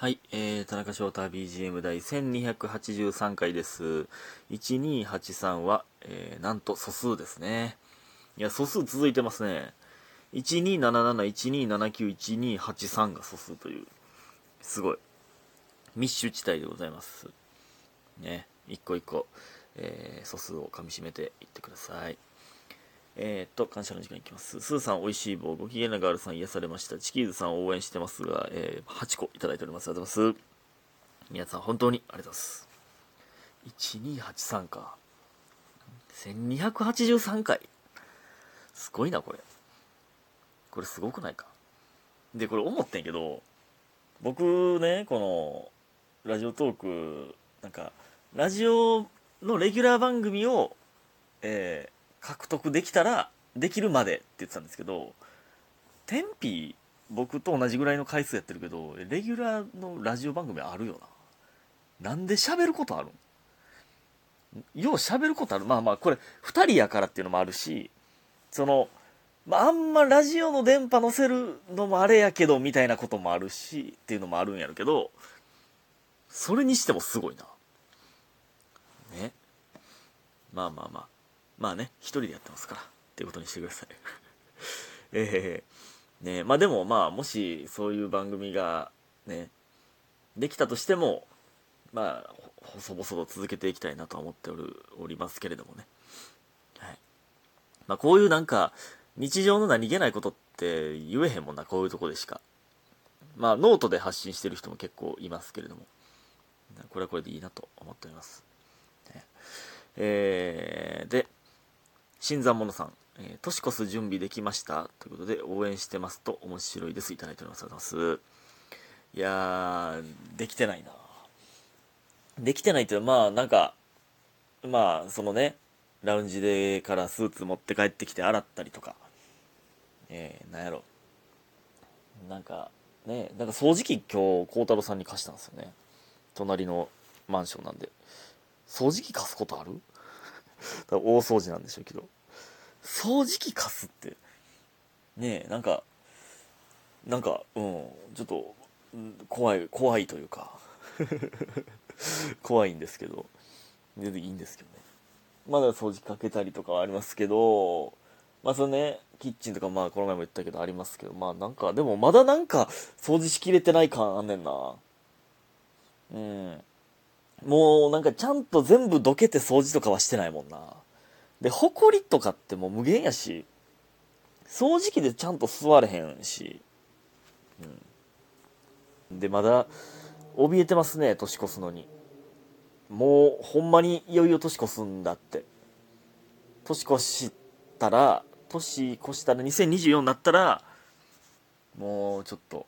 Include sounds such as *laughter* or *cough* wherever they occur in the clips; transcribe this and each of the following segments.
はい、えー、田中翔太 BGM 第1283回です。1283は、えー、なんと素数ですね。いや、素数続いてますね。1277、1279、1283が素数という、すごい、密集地帯でございます。ね、一個一個、えー、素数を噛み締めていってください。えー、っと、感謝の時間いきます。スーさん、おいしい棒、ご機嫌なガールさん、癒されました。チキーズさん、応援してますが、えー、8個いただいております。ありがとうございます。皆さん、本当にありがとうございます。1283か。1283回。すごいな、これ。これすごくないか。で、これ思ってんけど、僕ね、この、ラジオトーク、なんか、ラジオのレギュラー番組を、えー、獲得できたらできるまでって言ってたんですけどテンピ僕と同じぐらいの回数やってるけどレギュラーのラジオ番組あるよな。なんで喋ることあるん？よう喋ることある。まあまあこれ2人やからっていうのもあるしその、まあ、あんまラジオの電波乗せるのもあれやけどみたいなこともあるしっていうのもあるんやるけどそれにしてもすごいな。ね。まあまあまあ。まあね、一人でやってますから、っていうことにしてください。え *laughs* えー、ねまあでもまあ、もしそういう番組がね、できたとしても、まあ、細々と続けていきたいなと思っておるおりますけれどもね。はい。まあこういうなんか、日常の何気ないことって言えへんもんな、こういうとこでしか。まあ、ノートで発信してる人も結構いますけれども、これはこれでいいなと思っております。えー、で、新参者さん、えー、年越す準備できましたということで、応援してますと面白いです。いただいております。ありがとうございます。いやー、できてないな。できてないっていう、まあ、なんか、まあ、そのね、ラウンジでからスーツ持って帰ってきて洗ったりとか、えー、なんやろ。なんか、ね、なんか掃除機今日、孝太郎さんに貸したんですよね。隣のマンションなんで。掃除機貸すことある？*laughs* 大掃除なんでしょうけど。掃除機貸すって。ねえなんかなんかうんちょっと怖い怖いというか。*laughs* 怖いんですけど。全然いいんですけどね。まだ掃除かけたりとかはありますけどまあそのねキッチンとかまあこの前も言ったけどありますけどまあなんかでもまだなんか掃除しきれてない感あんねんな。うん。もうなんかちゃんと全部どけて掃除とかはしてないもんな。で、ほこりとかってもう無限やし、掃除機でちゃんと座れへんし、うん。で、まだ、怯えてますね、年越すのに。もう、ほんまにいよいよ年越すんだって。年越したら、年越したら2024になったら、もうちょっと、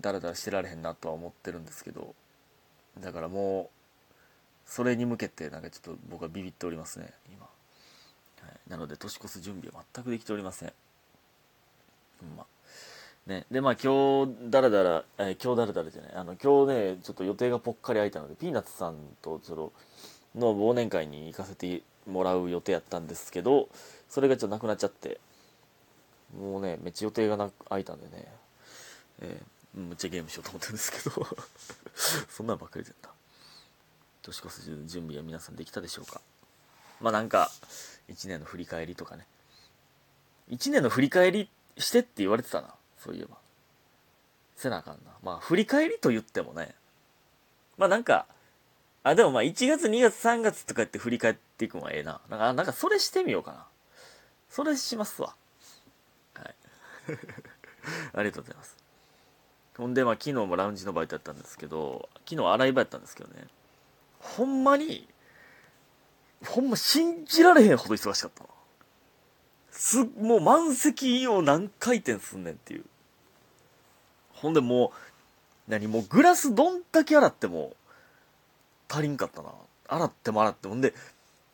ダラダラしてられへんなとは思ってるんですけど、だからもうそれに向けてなんかちょっと僕はビビっておりますね今、はい、なので年越す準備は全くできておりません。うんまね。でまあ今日だらだら、えー、今日だらだらじゃない。あの今日ねちょっと予定がぽっかり空いたのでピーナッツさんとそのの忘年会に行かせてもらう予定やったんですけどそれがちょっとなくなっちゃってもうねめっちゃ予定がな空いたんでね。えー。むっちゃゲームしようと思ってるんですけど。*laughs* そんなんばっかりだった年越す準備は皆さんできたでしょうか？まあなんか1年の振り返りとかね。1年の振り返りしてって言われてたな。そういえば。せなあかんな。まあ振り返りと言ってもね。まあなんかあでもまあ1月2月3月とかって振り返っていくのはええな。なんかなんかそれしてみようかな。それしますわ。はい。*laughs* ありがとうございます。ほんで、まあ、昨日もラウンジのバイトやったんですけど、昨日洗い場やったんですけどね、ほんまに、ほんま信じられへんほど忙しかった。す、もう満席を何回転すんねんっていう。ほんでもう、何もうグラスどんだけ洗っても足りんかったな。洗っても洗っても。ほんで、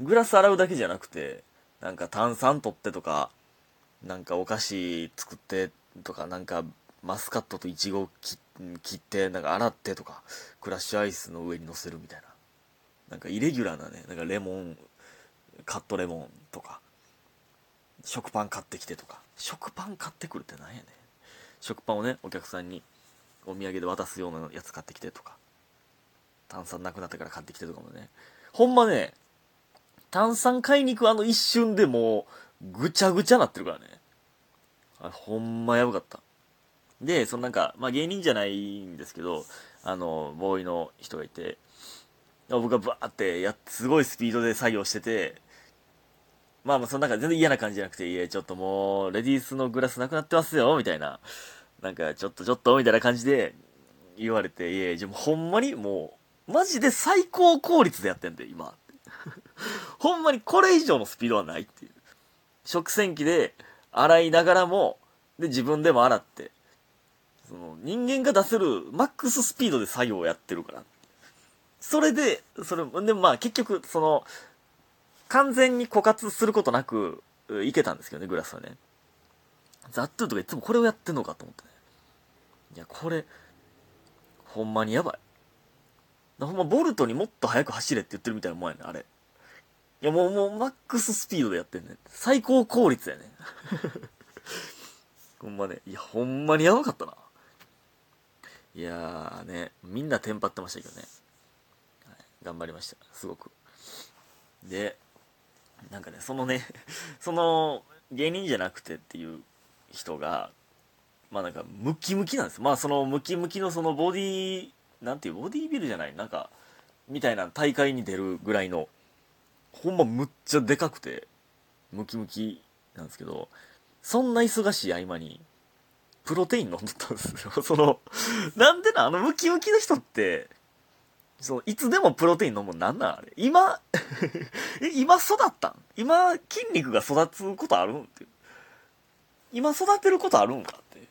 グラス洗うだけじゃなくて、なんか炭酸取ってとか、なんかお菓子作ってとか、なんかマスカットとイチゴを切ってなんか洗ってとかクラッシュアイスの上に乗せるみたいな。なんかイレギュラーなねなんかレモンカットレモンとか食パン買ってきてとか。食パン買ってくるってなんやねん。食パンをねお客さんにお土産で渡すようなやつ買ってきてとか。炭酸なくなったから買ってきてとかもね。ほんまね炭酸買いに行くあの一瞬でもうぐちゃぐちゃなってるからね。あれほんまやばかった。でそのなんかまあ芸人じゃないんですけどあのボーイの人がいて僕がバーってやすごいスピードで作業しててまあまあそのなんか全然嫌な感じじゃなくていやちょっともうレディースのグラスなくなってますよみたいな。なんかちょっとちょっとみたいな感じで言われていやじゃほんまにもうマジで最高効率でやってんで今。*laughs* ほんまにこれ以上のスピードはないっていう。食洗機で洗いながらもで自分でも洗って。その人間が出せるマックススピードで作業をやってるから。それでそれでもまあ結局その完全に枯渇することなくいけたんですけどねグラスはね。ザットゥーとかいつもこれをやってんのかと思ってね。いやこれほんまにやばい。ほんまボルトにもっと速く走れって言ってるみたいなもんやねあれ。いやもうもうマックススピードでやってんね最高効率やね。*laughs* ほんまね。いやほんまにやばかったないやーねみんなテンパってましたけどね、はい、頑張りましたすごく。でなんかねそのね *laughs* その芸人じゃなくてっていう人がまあなんかムキムキなんですよ。まあそのムキムキのそのボディなんていうボディービルじゃないなんかみたいな大会に出るぐらいのほんまむっちゃでかくてムキムキなんですけどそんな忙しい合間にプロテイン飲んでたんですよ。そのなんでなあのムキムキの人ってそのいつでもプロテイン飲むのなんなんあれ？今 *laughs* 今育ったん？今筋肉が育つことあるんって今育てることあるんかって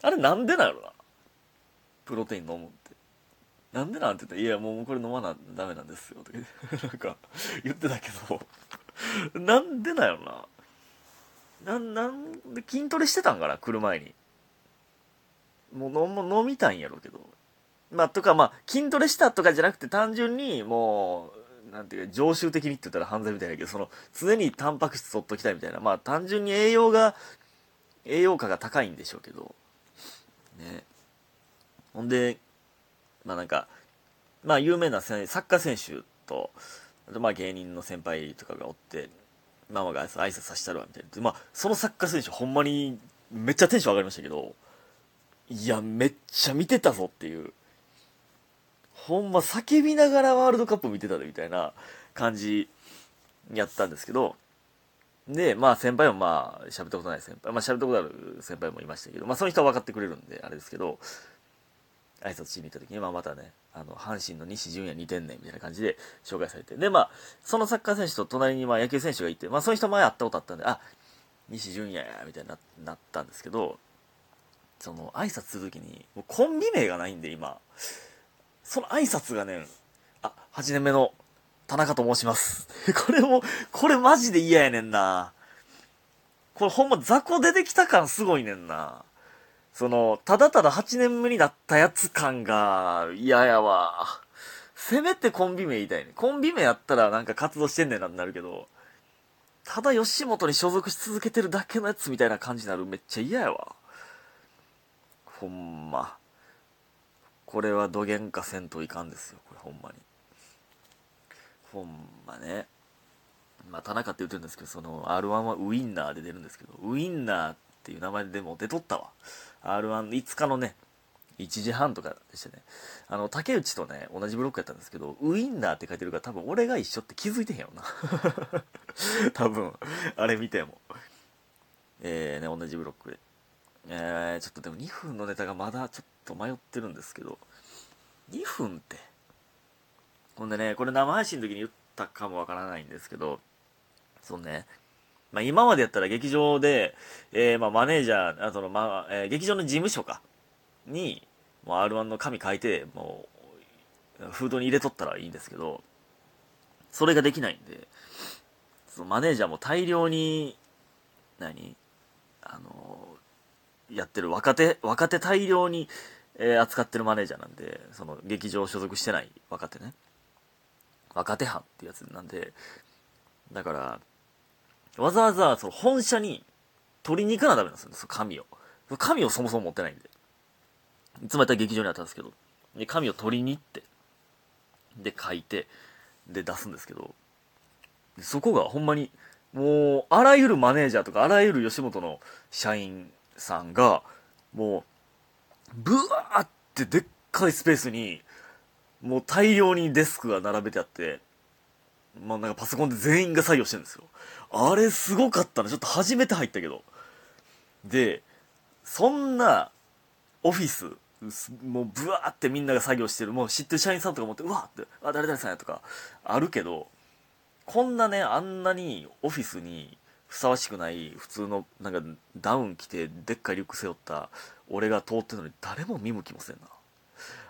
あれなんでなのな？プロテイン飲むって。なんでなんて言ったら「いやもうこれ飲まなダメなんですよ」と *laughs* かなんか言ってたけど。なんでなよな？ななんで筋トレしてたんかな？来る前に。もう飲飲みたいんやろうけど。まあとかまあ筋トレしたとかじゃなくて単純にもうなんていうか常習的にって言ったら犯罪みたいだけどその常にタンパク質取っときたいみたいな。まあ単純に栄養が栄養価が高いんでしょうけど。ね。ほんでまあなんかまあ有名なサッカー選手とまあ芸人の先輩とかがおってママが挨拶させたるわみたいな。まあそのサッカー選手ほんまにめっちゃテンション上がりましたけど。いやめっちゃ見てたぞっていう。ほんま叫びながらワールドカップ見てたでみたいな感じやったんですけど。で、まあ先輩もまあ喋ったことない先輩、まあ喋ったことある先輩もいましたけど、まあその人は分かってくれるんで、あれですけど、挨拶しに行った時に、まあまたね、あの、阪神の西純也似てんねんみたいな感じで紹介されて、で、まあ、そのサッカー選手と隣にまあ野球選手がいて、まあその人前会ったことあったんで、あ、西純也、みたいにななったんですけど、その挨拶する時に、もうコンビ名がないんで今、その挨拶がね、あ、8年目の田中と申します。*laughs* これも、これマジで嫌やねんな。これほんま雑魚出てきた感すごいねんな。その、ただただ8年目になったやつ感が嫌やわ。せめてコンビ名言いたいね。コンビ名やったらなんか活動してんねんなってなるけど、ただ吉本に所属し続けてるだけのやつみたいな感じになるめっちゃ嫌やわ。ほんま。これはどげんかせんといかんですよ、これほんまに。ほんまね。まあ、田中って言ってるんですけど、その R1 はウインナーで出るんですけど、ウインナーっていう名前でも出とったわ。R1、5日のね、1時半とかでしたね。あの、竹内とね、同じブロックやったんですけど、ウインナーって書いてるから多分俺が一緒って気づいてへんよな。*laughs* 多分、あれ見ても。えー、ね、同じブロックで。えー、ちょっとでも2分のネタがまだちょっと迷ってるんですけど、2分って、ほんでね、これ生配信の時に言ったかもわからないんですけど、そうね、まあ、今までやったら劇場で、えー、まあ、マネージャー、あとの、まあ、えー、劇場の事務所か、に、も R1 の紙書いて、もう、フードに入れとったらいいんですけど、それができないんで、そのマネージャーも大量に、何？あのやってる若手、若手大量に、えー、扱ってるマネージャーなんで、その劇場所属してない若手ね。若手班ってやつなんで、だから、わざわざその本社に取りに行かなダメなんですよ、その紙を。紙をそもそも持ってないんで。いつもやったら劇場にあったんですけど、で、紙を取りに行って、で、書いて、で、出すんですけど、そこがほんまに、もう、あらゆるマネージャーとか、あらゆる吉本の社員さんが、もう、ブワーってでっかいスペースに、もう大量にデスクが並べてあって、まあなんかパソコンで全員が作業してるんですよ。あれすごかったな。ちょっと初めて入ったけど。で、そんなオフィス、もうブワーってみんなが作業してる、もう知ってる社員さんとか思って、うわーって、あ、誰々さんやとか、あるけど、こんなね、あんなにオフィスにふさわしくない普通のなんかダウン着てでっかいリュック背負った俺が通ってるのに誰も見向きもせんな。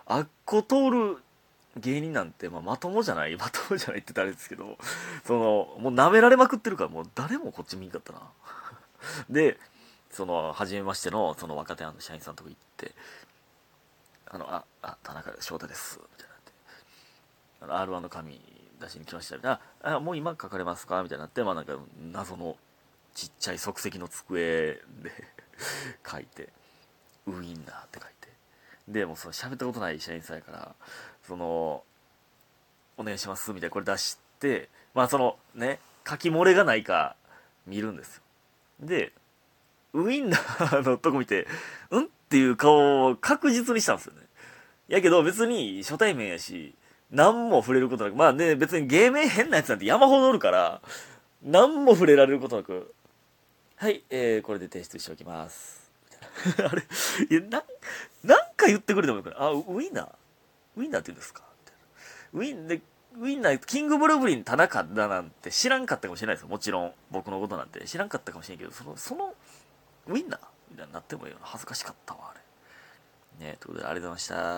あっこ通る芸人なんて、まあ、まともじゃない、まともじゃないって言ったらあれですけど、その、もう舐められまくってるから、もう誰もこっち見んかったな。で、その、初めましての、その若手の社員さんとこ行って、あの、あ、あ、田中翔太です、みたいなって。あの、R1 の紙出しに来ましたみたいな。あ、もう今書かれますか？みたいになって、まあなんか、謎のちっちゃい即席の机で *laughs* 書いて、ウインナーって書いて。で、もうその喋ったことない社員さんやから、その、お願いしますみたいなこれ出して、まあそのね、書き漏れがないか見るんですよ。で、ウインナーのとこ見て、うん？っていう顔を確実にしたんですよね。やけど別に初対面やし、何も触れることなく、まあね、別に芸名変なやつなんて山ほどおるから、何も触れられることなく、はい、えー、これで提出しておきます。*laughs* あれ、いや、な、なんか言ってくれてもいいから、あ、ウインナー？ウインナーって言うんですか？ウィンで、ウィンナー、キングブルーブリン田中だなんて知らんかったかもしれないですよ。もちろん。僕のことなんて知らんかったかもしれんけど、その、その、ウィンナー？みたいになってもいいよな。恥ずかしかったわ、あれ。ねということで、ありがとうございました。